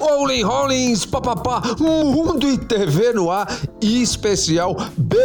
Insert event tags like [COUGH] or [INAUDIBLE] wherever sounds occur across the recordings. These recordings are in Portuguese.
Olin Rollins, papapá, Mundo e TV no ar, especial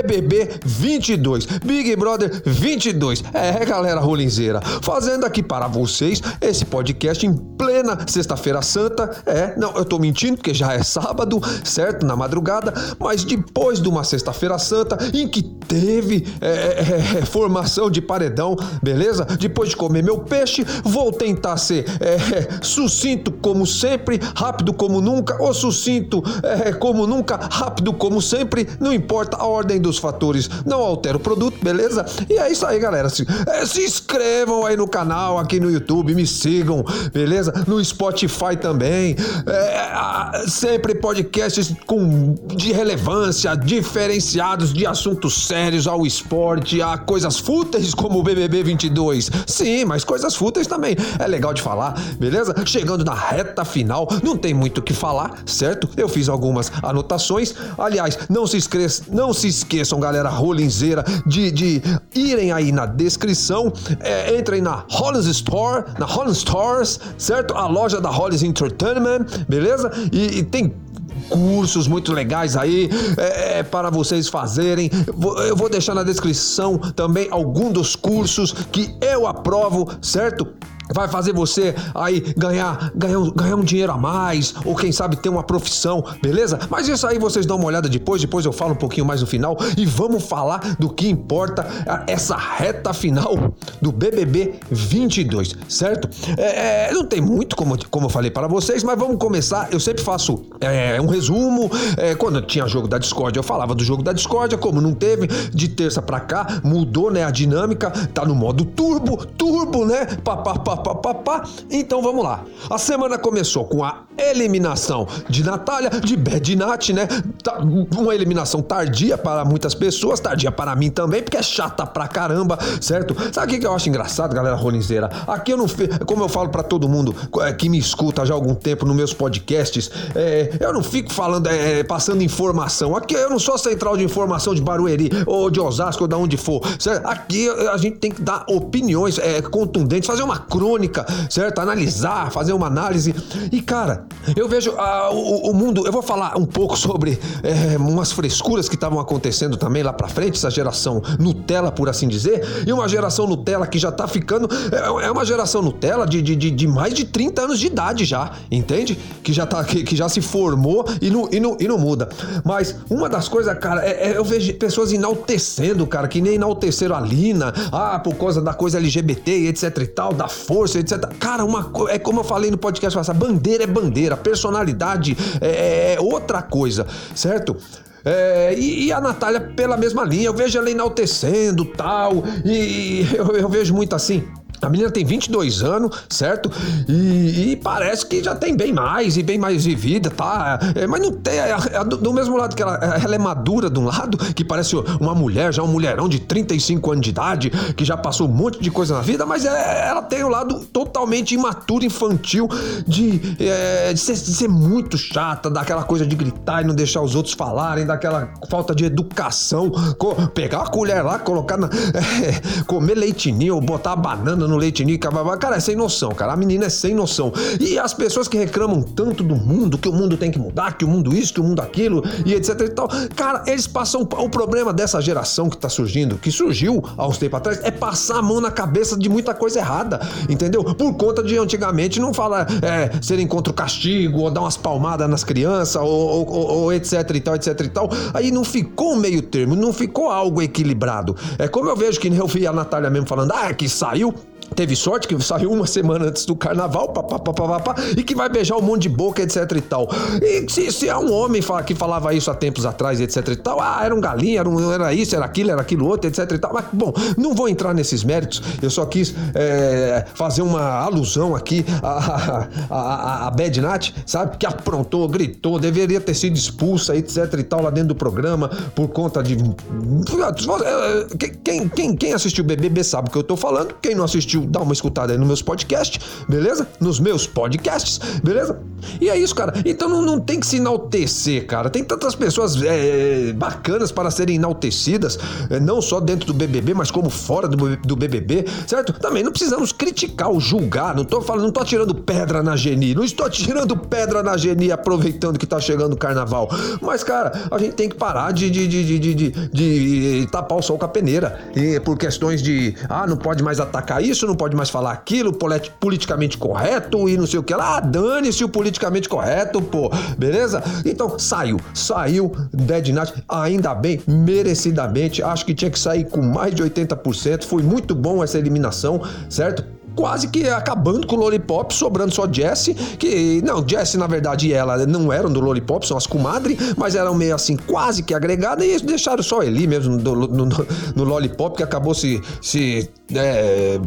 BBB 22, Big Brother 22. É, galera rolinzeira, fazendo aqui para vocês esse podcast em plena sexta-feira santa. É, não, eu tô mentindo porque já é sábado, certo? Na madrugada, mas depois de uma sexta-feira santa em que teve é, é, é formação de paredão, beleza? Depois de comer meu peixe, vou tentar ser é, sucinto como sempre, rápido como nunca, ou sucinto é, como nunca, rápido como sempre, não importa a ordem dos fatores, não altera o produto, beleza? E é isso aí, galera. Se, é, se inscrevam aí no canal, aqui no YouTube, me sigam, beleza? No Spotify também. É, sempre podcasts com, de relevância, diferenciados de assuntos sérios ao esporte, a coisas fúteis como o BBB 22. Sim, mas coisas fúteis também é legal de falar, beleza? Chegando na reta final, não tem muito o que falar, certo? Eu fiz algumas anotações. Aliás, não se esqueçam, não se esqueçam, galera rolinzeira, de, de irem aí na descrição, é, entrem na Hollins Store, na Hollins Stores, certo? A loja da Hollins Entertainment, beleza? E, e tem cursos muito legais aí é, é, para vocês fazerem. Eu vou deixar na descrição também algum dos cursos que eu aprovo, certo? Vai fazer você aí ganhar, ganhar, ganhar um dinheiro a mais, ou quem sabe ter uma profissão, beleza? Mas isso aí vocês dão uma olhada depois, depois eu falo um pouquinho mais no final e vamos falar do que importa essa reta final do BBB 22, certo? É, é, não tem muito, como, como eu falei para vocês, mas vamos começar. Eu sempre faço é, um resumo. É, quando tinha jogo da Discord, eu falava do jogo da Discord, como não teve, de terça para cá, mudou né, a dinâmica, tá no modo turbo, turbo, né? Papapá papapá. Então vamos lá. A semana começou com a eliminação de Natália, de Bedinat, né? Tá, uma eliminação tardia para muitas pessoas, tardia para mim também, porque é chata pra caramba, certo? Sabe o que eu acho engraçado, galera ronizeira? Aqui eu não, como eu falo para todo mundo é, que me escuta já há algum tempo nos meus podcasts, é, eu não fico falando, é, passando informação. Aqui eu não sou central de informação de Barueri ou de Osasco ou de onde for, certo? Aqui a gente tem que dar opiniões é, contundentes, fazer uma crônica crônica, certo? Analisar, fazer uma análise. E, cara, eu vejo ah, o, o, mundo. Eu vou falar um pouco sobre é, umas frescuras que estavam acontecendo também lá pra frente, essa geração Nutella, por assim dizer, e uma geração Nutella que já tá ficando. É, é uma geração Nutella de, de, de, de, mais de 30 anos de idade já, entende? Que já, tá, que, que já se formou e não, e, não, e não muda. Mas uma das coisas, cara, é, é, eu vejo pessoas enaltecendo, cara, que nem enalteceram a Lina, ah, por causa da coisa LGBT, etc e tal, da força força, etc. Cara, uma, é como eu falei no podcast passado, bandeira é bandeira, personalidade é, é outra coisa, certo? É, e, e, a Natália pela mesma linha, eu vejo ela enaltecendo tal, e, e eu, eu vejo muito assim. A menina tem 22 anos, certo? E, e, parece que já tem bem mais e bem mais vivida, tá? É, mas não tem. É, é, do, do, mesmo lado que ela, ela é madura de um lado, que parece uma mulher, já um mulherão de 35 anos de idade, que já passou um monte de coisa na vida, mas é, ela tem o um lado totalmente imaturo, infantil, de, é, de, ser, de, ser, muito chata, daquela coisa de gritar e não deixar os outros falarem, daquela falta de educação, pegar a colher lá, colocar na. [LAUGHS] É, comer leitinho, botar a banana no leite nica, cara, é sem noção, cara. A menina é sem noção. E as pessoas que reclamam tanto do mundo, que o mundo tem que mudar, que o mundo isso, que o mundo aquilo, e etc e tal, cara, eles passam. O problema dessa geração que tá surgindo, que surgiu há uns tempos atrás, é passar a mão na cabeça de muita coisa errada, entendeu? Por conta de antigamente não fala é, serem contra o castigo, ou dar umas palmadas nas crianças, ou, ou, ou, ou etc e tal, etc e tal. Aí não ficou um meio termo, não ficou algo equilibrado. É como eu vejo que eu vi a Natália mesmo falando, ah, que saiu teve sorte que saiu uma semana antes do carnaval, papapá, e que vai beijar um monte de boca, etc e tal. E se, se é um homem que falava isso há tempos atrás, etc e tal, ah, era um galinha, era, um, era isso, era aquilo, era aquilo outro, etc e tal. Mas, bom, não vou entrar nesses méritos, eu só quis é, fazer uma alusão aqui a, a, a, a Bad Nat, sabe, que aprontou, gritou, deveria ter sido expulsa, etc e tal, lá dentro do programa, por conta de... Quem, quem, quem assistiu o BBB sabe o que eu tô falando, quem não assistiu dá uma escutada aí nos meus podcasts, beleza? Nos meus podcasts, beleza? E é isso, cara. Então não, não tem que se enaltecer, cara. Tem tantas pessoas é, bacanas para serem enaltecidas, é, não só dentro do BBB, mas como fora do, do BBB, certo? Também não precisamos criticar ou julgar. Não tô falando, não tô tirando pedra na Geni. Não estou tirando pedra na Geni aproveitando que tá chegando o carnaval. Mas, cara, a gente tem que parar de, de, de, de, de, de tapar o sol com a peneira. E por questões de, ah, não pode mais atacar isso, não pode mais falar aquilo, politicamente correto e não sei o que lá. Dane-se o politicamente correto, pô. Beleza? Então, saiu. Saiu Dead Night. Ainda bem, merecidamente. Acho que tinha que sair com mais de 80%. Foi muito bom essa eliminação, certo? quase que acabando com o Lollipop, sobrando só Jessie, que não, Jessie na verdade ela não eram do Lollipop, são as comadres, mas eram meio assim quase que agregadas e deixaram só Eli mesmo no, no, no, no Lollipop, que acabou se, se é,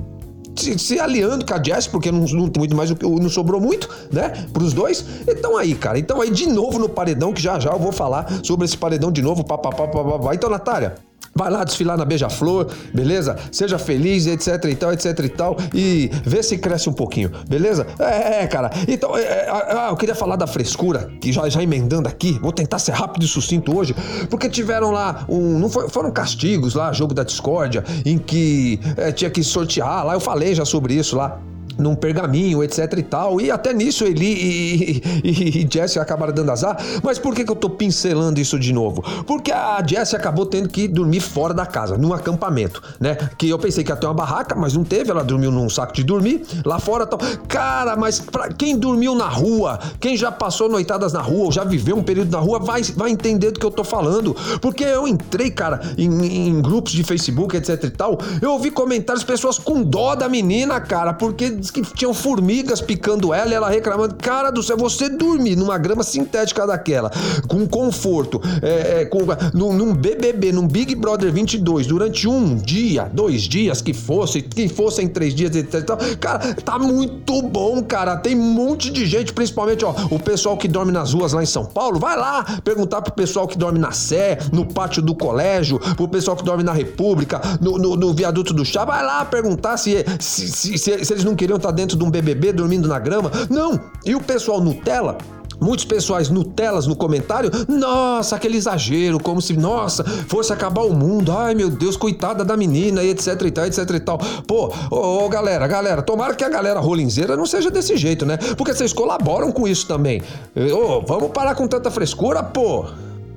se, se, aliando com a Jess, porque não, não muito mais, não sobrou muito, né? Pros dois. Então aí, cara. Então aí, de novo no paredão, que já já eu vou falar sobre esse paredão de novo. Papapá, papapá. Então, Natália. Vai lá desfilar na Beija-Flor, beleza? Seja feliz, etc e tal, etc e tal. E vê se cresce um pouquinho, beleza? É, é cara. Então, é, é, ah, eu queria falar da frescura, que já, já emendando aqui. Vou tentar ser rápido e sucinto hoje, porque tiveram lá um. Não foi, foram castigos lá, jogo da discórdia, em que é, tinha que sortear lá. Eu falei já sobre isso lá num pergaminho, etc e tal. E até nisso Eli e, e, e Jesse acabaram dando azar. Mas por que, que eu tô pincelando isso de novo? Porque a Jesse acabou tendo que dormir fora da casa, num acampamento, né? Que eu pensei que ia ter uma barraca, mas não teve. Ela dormiu num saco de dormir lá fora tal. Cara, mas pra quem dormiu na rua, quem já passou noitadas na rua, ou já viveu um período na rua, vai, vai entender do que eu tô falando. Porque eu entrei, cara, em, em grupos de Facebook, etc e tal. Eu ouvi comentários, pessoas com dó da menina, cara, porque que tinham formigas picando ela e ela reclamando. Cara do céu, você dormir numa grama sintética daquela, com conforto, é, é, com, num, num, BBB, num Big Brother 22, durante um dia, dois dias, que fosse, que fossem três dias, etc. Cara, tá muito bom, cara. Tem um monte de gente, principalmente, ó, o pessoal que dorme nas ruas lá em São Paulo. Vai lá perguntar pro pessoal que dorme na Sé, no pátio do colégio, pro pessoal que dorme na República, no, no, no viaduto do chá. Vai lá perguntar se, se, se, se eles não queriam estar dentro de um BBB dormindo na grama. Não! E o pessoal Nutella Muitos pessoais Nutelas no comentário, nossa, aquele exagero, como se, nossa, fosse acabar o mundo, ai meu Deus, coitada da menina, e etc e tal, etc e tal. Pô, ô, ô galera, galera, tomara que a galera rolinzeira não seja desse jeito, né? Porque vocês colaboram com isso também. Ô, vamos parar com tanta frescura, pô.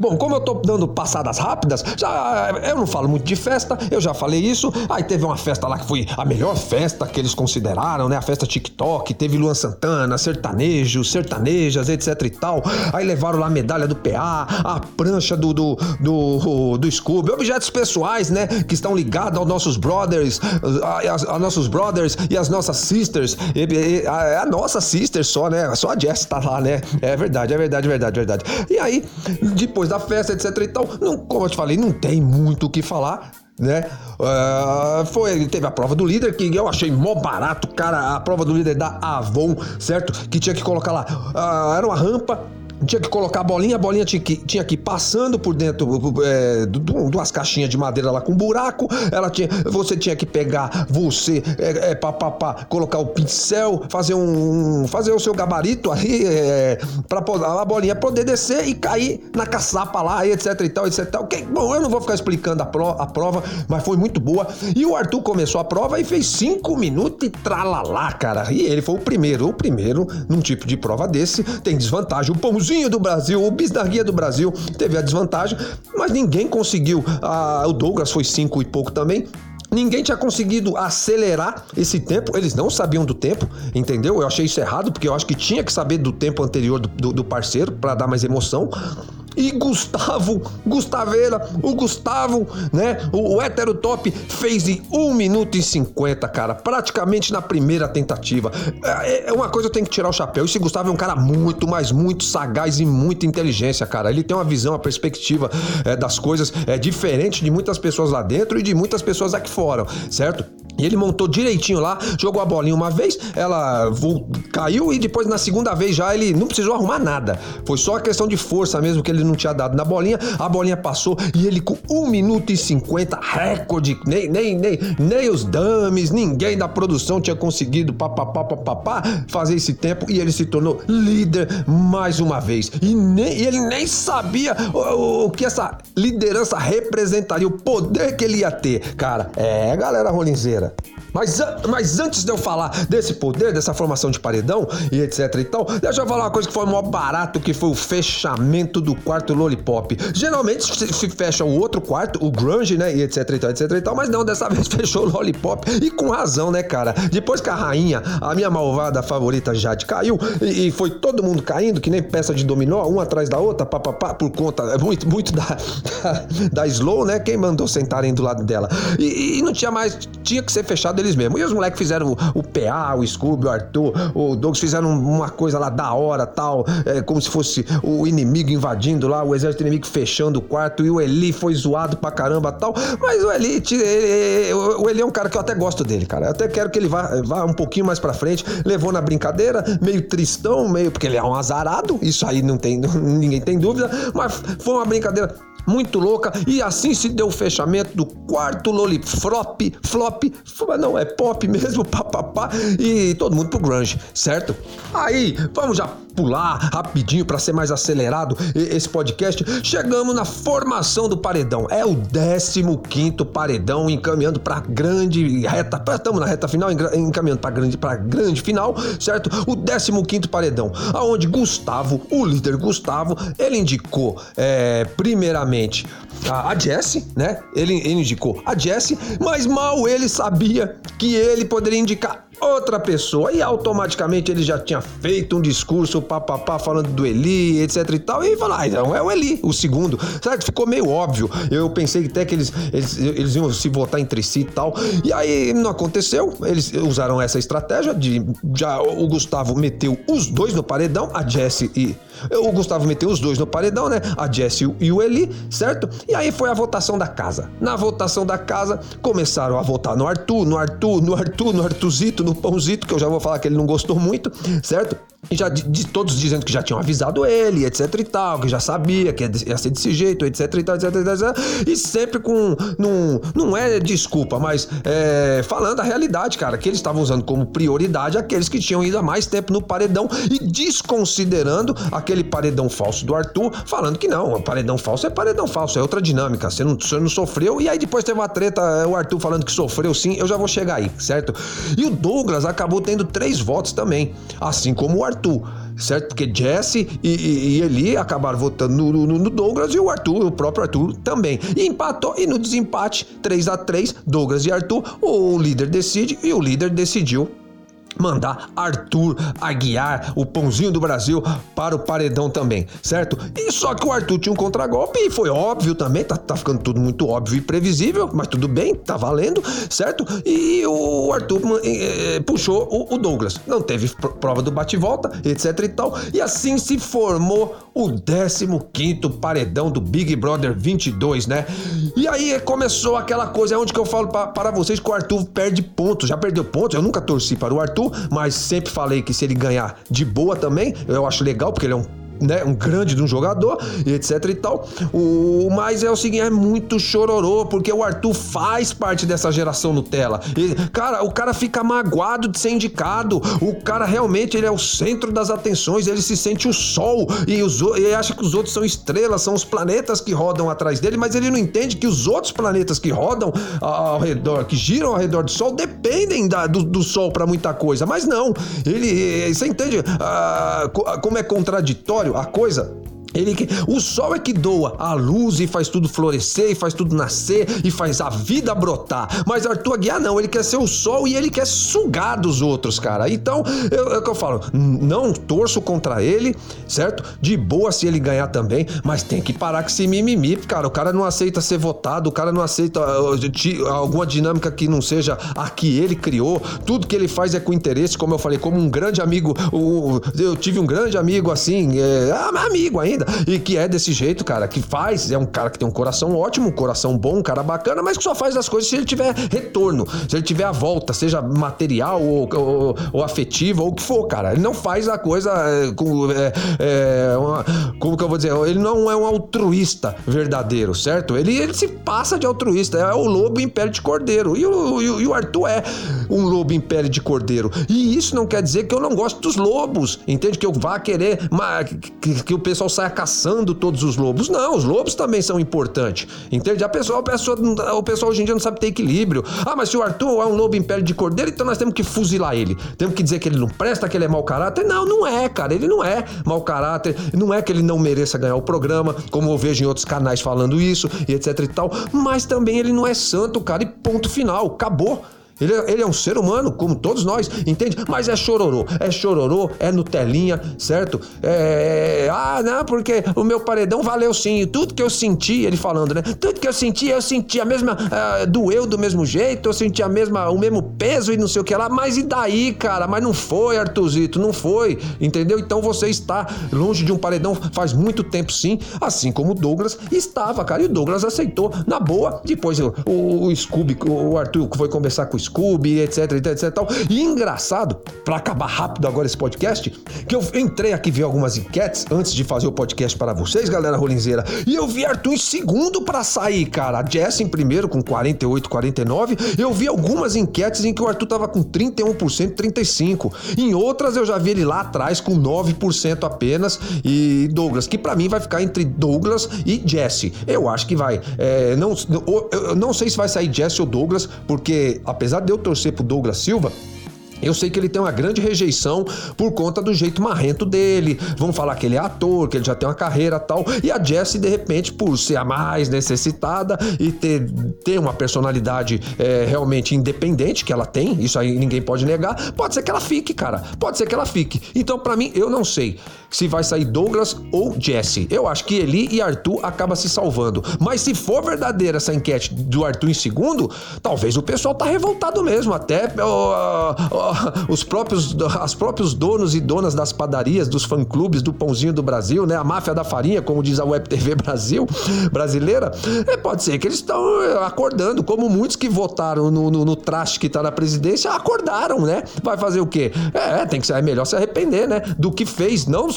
Bom, como eu tô dando passadas rápidas, já eu não falo muito de festa, eu já falei isso. Aí teve uma festa lá que foi a melhor festa que eles consideraram, né? A festa TikTok, teve Luan Santana, sertanejos, sertanejas, etc e tal. Aí levaram lá a medalha do PA, a prancha do do, do, do Scooby, objetos pessoais, né? Que estão ligados aos nossos brothers, a, a, a nossos brothers e as nossas sisters. E, a, a nossa sister só, né? Só a Jess tá lá, né? É verdade, é verdade, verdade, verdade. E aí, depois da festa, etc e tal. Não, como eu te falei, não tem muito o que falar né? Uh, foi, teve a prova do líder, que eu achei mó barato, cara, a prova do líder da Avon, certo? Que tinha que colocar lá, uh, era uma rampa, tinha que colocar a bolinha, a bolinha tinha que, tinha que ir passando por dentro é, duas caixinhas de madeira lá com buraco. Ela tinha, você tinha que pegar, você, é, é, pá, pá, pá, colocar o pincel, fazer um. fazer o seu gabarito aí, é, pra a bolinha poder descer e cair na caçapa lá, etc e tal, etc e tal. Bom, eu não vou ficar explicando a, pro, a prova, mas foi muito boa. E o Arthur começou a prova e fez cinco minutos e tralalá, cara. E ele foi o primeiro, o primeiro num tipo de prova desse. Tem desvantagem. O pãozinho do Brasil, o Bisnaguia do Brasil teve a desvantagem, mas ninguém conseguiu. Ah, o Douglas foi cinco e pouco também. Ninguém tinha conseguido acelerar esse tempo, eles não sabiam do tempo, entendeu? Eu achei isso errado, porque eu acho que tinha que saber do tempo anterior do, do, do parceiro para dar mais emoção. E Gustavo, Gustaveira, o Gustavo, né? O, o hétero top fez em 1 minuto e 50, cara. Praticamente na primeira tentativa. É, é uma coisa eu tenho que tirar o chapéu. Esse Gustavo é um cara muito, mas muito sagaz e muita inteligência, cara. Ele tem uma visão, uma perspectiva é, das coisas é, diferente de muitas pessoas lá dentro e de muitas pessoas aqui fora, certo? E ele montou direitinho lá, jogou a bolinha uma vez, ela caiu e depois na segunda vez já ele não precisou arrumar nada. Foi só a questão de força mesmo que ele não tinha dado na bolinha. A bolinha passou e ele com 1 minuto e 50, recorde, nem, nem, nem, nem os dames, ninguém da produção tinha conseguido papapá, papapá, fazer esse tempo e ele se tornou líder mais uma vez. E, nem, e ele nem sabia o, o que essa liderança representaria, o poder que ele ia ter. Cara, é, galera rolinzeira. galera. Mas, mas antes de eu falar desse poder, dessa formação de paredão e etc e tal, deixa eu falar uma coisa que foi maior barato, que foi o fechamento do quarto Lollipop. Geralmente se fecha o outro quarto, o grunge, né, e etc e tal, etc e tal, mas não, dessa [LAUGHS] vez fechou o Lollipop e com razão, né, cara? Depois que a rainha, a minha malvada favorita Jade caiu e, e foi todo mundo caindo, que nem peça de dominó, um atrás da outra, papapá, por conta é muito, muito da, da, [LAUGHS] da Slow, né? Quem mandou sentarem do lado dela. E, e não tinha mais, tinha que ser fechado eles mesmos. E os moleques fizeram o, o PA, o Scooby, o Arthur, o Douglas fizeram uma coisa lá da hora, tal, é, como se fosse o inimigo invadindo lá, o exército inimigo fechando o quarto, e o Eli foi zoado pra caramba, tal. Mas o Eli, ele, o Eli é um cara que eu até gosto dele, cara. Eu até quero que ele vá, vá um pouquinho mais pra frente. Levou na brincadeira, meio tristão, meio. Porque ele é um azarado, isso aí não tem, [LAUGHS] ninguém tem dúvida, mas foi uma brincadeira muito louca e assim se deu o fechamento do quarto Lollipop, flop, não é pop [LAUGHS] mesmo, papapá e todo mundo pro grunge, certo? Aí, vamos já pular rapidinho para ser mais acelerado esse podcast. Chegamos na formação do paredão. É o 15 paredão encaminhando para grande reta. Estamos na reta final encaminhando para grande para grande final, certo? O 15 paredão, aonde Gustavo, o líder Gustavo, ele indicou é, primeiramente a, a né? Ele, ele indicou a Jessie, mas mal ele sabia que ele poderia indicar outra pessoa. E automaticamente ele já tinha feito um discurso papapá falando do Eli, etc e tal. E falou, ah, então é o Eli, o segundo. Certo? Ficou meio óbvio. Eu pensei até que eles, eles, eles iam se votar entre si e tal. E aí não aconteceu. Eles usaram essa estratégia de. Já o Gustavo meteu os dois no paredão, a Jessie e. O Gustavo meteu os dois no paredão, né? A Jessie e o Eli, certo? E aí foi a votação da casa. Na votação da casa, começaram a votar no Arthur, no Arthur, no Arthur, no Arthurzito, no Pãozito, que eu já vou falar que ele não gostou muito, certo? E já de, de, todos dizendo que já tinham avisado ele, etc e tal, que já sabia que ia ser desse jeito, etc e tal, etc, etc, e sempre com, num, não é desculpa, mas é, falando a realidade, cara, que eles estavam usando como prioridade aqueles que tinham ido há mais tempo no paredão e desconsiderando aquele paredão falso do Arthur, falando que não, paredão falso é paredão falso, é outra dinâmica, você não, você não sofreu, e aí depois teve uma treta, o Arthur falando que sofreu sim, eu já vou chegar aí, certo? E o Douglas acabou tendo três votos também, assim como o Arthur certo? Porque Jesse e, e, e, Eli acabaram votando no, no, no, Douglas e o Arthur, o próprio Arthur também. E empatou, e no desempate, 3 a 3 Douglas e Arthur, o líder decide e o líder decidiu mandar Arthur Aguiar, o pãozinho do Brasil, para o paredão também, certo? E só que o Arthur tinha um contragolpe e foi óbvio também, tá, tá ficando tudo muito óbvio e previsível, mas tudo bem, tá valendo, certo? E o Arthur eh, puxou o, o, Douglas. Não teve prova do bate-volta, etc e tal. E assim se formou o 15 paredão do Big Brother 22, né? E aí começou aquela coisa, é onde que eu falo para vocês que o Arthur perde pontos. Já perdeu pontos, eu nunca torci para o Arthur, mas sempre falei que se ele ganhar de boa também, eu acho legal, porque ele é um né, um grande de um jogador, etc e tal. O, mas é o seguinte, é muito chororô, porque o Arthur faz parte dessa geração Nutella. E, cara, o cara fica magoado de ser indicado. O cara realmente ele é o centro das atenções, ele se sente o sol e os, ele acha que os outros são estrelas, são os planetas que rodam atrás dele, mas ele não entende que os outros planetas que rodam ao redor, que giram ao redor do sol, dependem da, do, do sol para muita coisa. Mas não, ele, você entende ah, como é contraditório a coisa ele que o sol é que doa a luz e faz tudo florescer, e faz tudo nascer e faz a vida brotar. Mas Arthur Aguiar não, ele quer ser o sol e ele quer sugar dos outros, cara. Então, eu, é o que eu falo, não torço contra ele, certo? De boa se ele ganhar também, mas tem que parar com esse mimimi, cara. O cara não aceita ser votado, o cara não aceita uh, alguma dinâmica que não seja a que ele criou. Tudo que ele faz é com interesse, como eu falei, como um grande amigo. eu tive um grande amigo assim, é, amigo ainda E que é desse jeito, cara, que faz, é um cara que tem um coração ótimo, um coração bom, um cara bacana, mas que só faz as coisas se ele tiver retorno, se ele tiver a volta, seja material ou, ou, ou afetiva ou o que for, cara. Ele não faz a coisa é, com. É, é, uma, como que eu vou dizer? Ele não é um altruísta verdadeiro, certo? Ele, ele se passa de altruísta, é o lobo em pele de cordeiro. E o, e o Arthur é um lobo em pele de cordeiro. E isso não quer dizer que eu não gosto dos lobos, entende? Que eu vá querer que, que, o pessoal saia caçando todos os lobos. Não, os lobos também são importantes, entende? A pessoa, a pessoa, o pessoal hoje em dia não sabe ter equilíbrio. Ah, mas se o Arthur é um lobo em pele de cordeiro, então nós temos que fuzilar ele. Temos que dizer que ele não presta, que ele é mau caráter. Não, não é, cara. Ele não é mau caráter. Não é que ele não mereça ganhar o programa, como eu vejo em outros canais falando isso e etc e tal. Mas também ele não é santo, cara. E ponto final. Acabou. Ele, é, ele é um ser humano, como todos nós, entende? Mas é chororô, é chororô, é Nutelinha, certo? É, ah, não, porque o meu paredão valeu sim. Tudo que eu senti, ele falando, né? Tudo que eu senti, eu senti a mesma. Uh, doeu do mesmo jeito, eu senti a mesma, o mesmo peso e não sei o que lá. Mas e daí, cara? Mas não foi, Artuzito, não foi, entendeu? Então você está longe de um paredão faz muito tempo, sim. Assim como o Douglas estava, cara. E o Douglas aceitou na boa. Depois o, o, o Scooby, o Arthur foi conversar com o Scooby Scooby, etc, etc, etc tal. E engraçado, para acabar rápido agora esse podcast, que eu entrei aqui ver algumas enquetes antes de fazer o podcast para vocês, galera rolinzeira, e eu vi Arthur em segundo para sair, cara. A Jess em primeiro com 48, 49. Eu vi algumas enquetes em que o Arthur tava com 31%, 35%. Em outras eu já vi ele lá atrás com 9% apenas e Douglas, que para mim vai ficar entre Douglas e Jesse. Eu acho que vai. É, não, eu não sei se vai sair Jesse ou Douglas, porque apesar de eu torcer pro Douglas Silva, eu sei que ele tem uma grande rejeição por conta do jeito marrento dele. Vão falar que ele é ator, que ele já tem uma carreira tal. E a Jessie, de repente, por ser a mais necessitada e ter, ter uma personalidade é, realmente independente, que ela tem, isso aí ninguém pode negar, pode ser que ela fique, cara. Pode ser que ela fique. Então, para mim, eu não sei se vai sair Douglas ou Jesse. Eu acho que Eli e Arthur acaba se salvando. Mas se for verdadeira essa enquete do Arthur em segundo, talvez o pessoal tá revoltado mesmo. Até [LAUGHS] os próprios, as próprios donos e donas das padarias, dos fã-clubes do Pãozinho do Brasil, né? A máfia da farinha, como diz a Web TV [LAUGHS] Brasil, brasileira. É, pode ser que eles estão eh, acordando, como muitos que votaram no, no, no traste que tá na presidência, acordaram, né? Vai fazer o quê? É, tem que ser é melhor se arrepender, né? Do que fez, não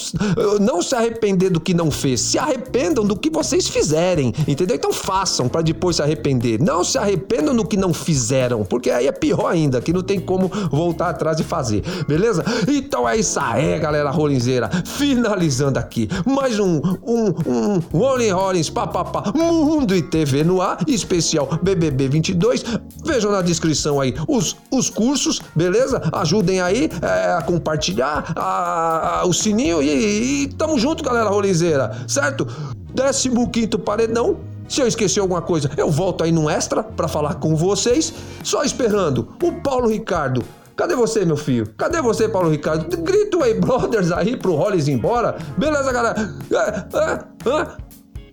não se arrepender do que não fez, se arrependam do que vocês fizerem, entendeu? Então façam para depois se arrepender. Não se arrependam do que não fizeram, porque aí é pior ainda, que não tem como voltar atrás e fazer, beleza? Então é isso aí, galera rolinzeira. Finalizando aqui, mais um, um, um Rolling Rollins, papapá, Mundo e TV no ar, especial BBB 22. Vejam na descrição aí os, os cursos, beleza? Ajudem aí é, a compartilhar a, a, o sininho e e, tamo junto, galera rolinzeira, certo? 15 paredão. Se eu esqueci alguma coisa, eu volto aí no extra para falar com vocês. Só esperando o Paulo Ricardo. Cadê você, meu filho? Cadê você, Paulo Ricardo? Grita aí, brothers aí pro Rollins embora. Beleza, galera? É, é, é.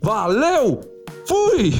Valeu! Fui!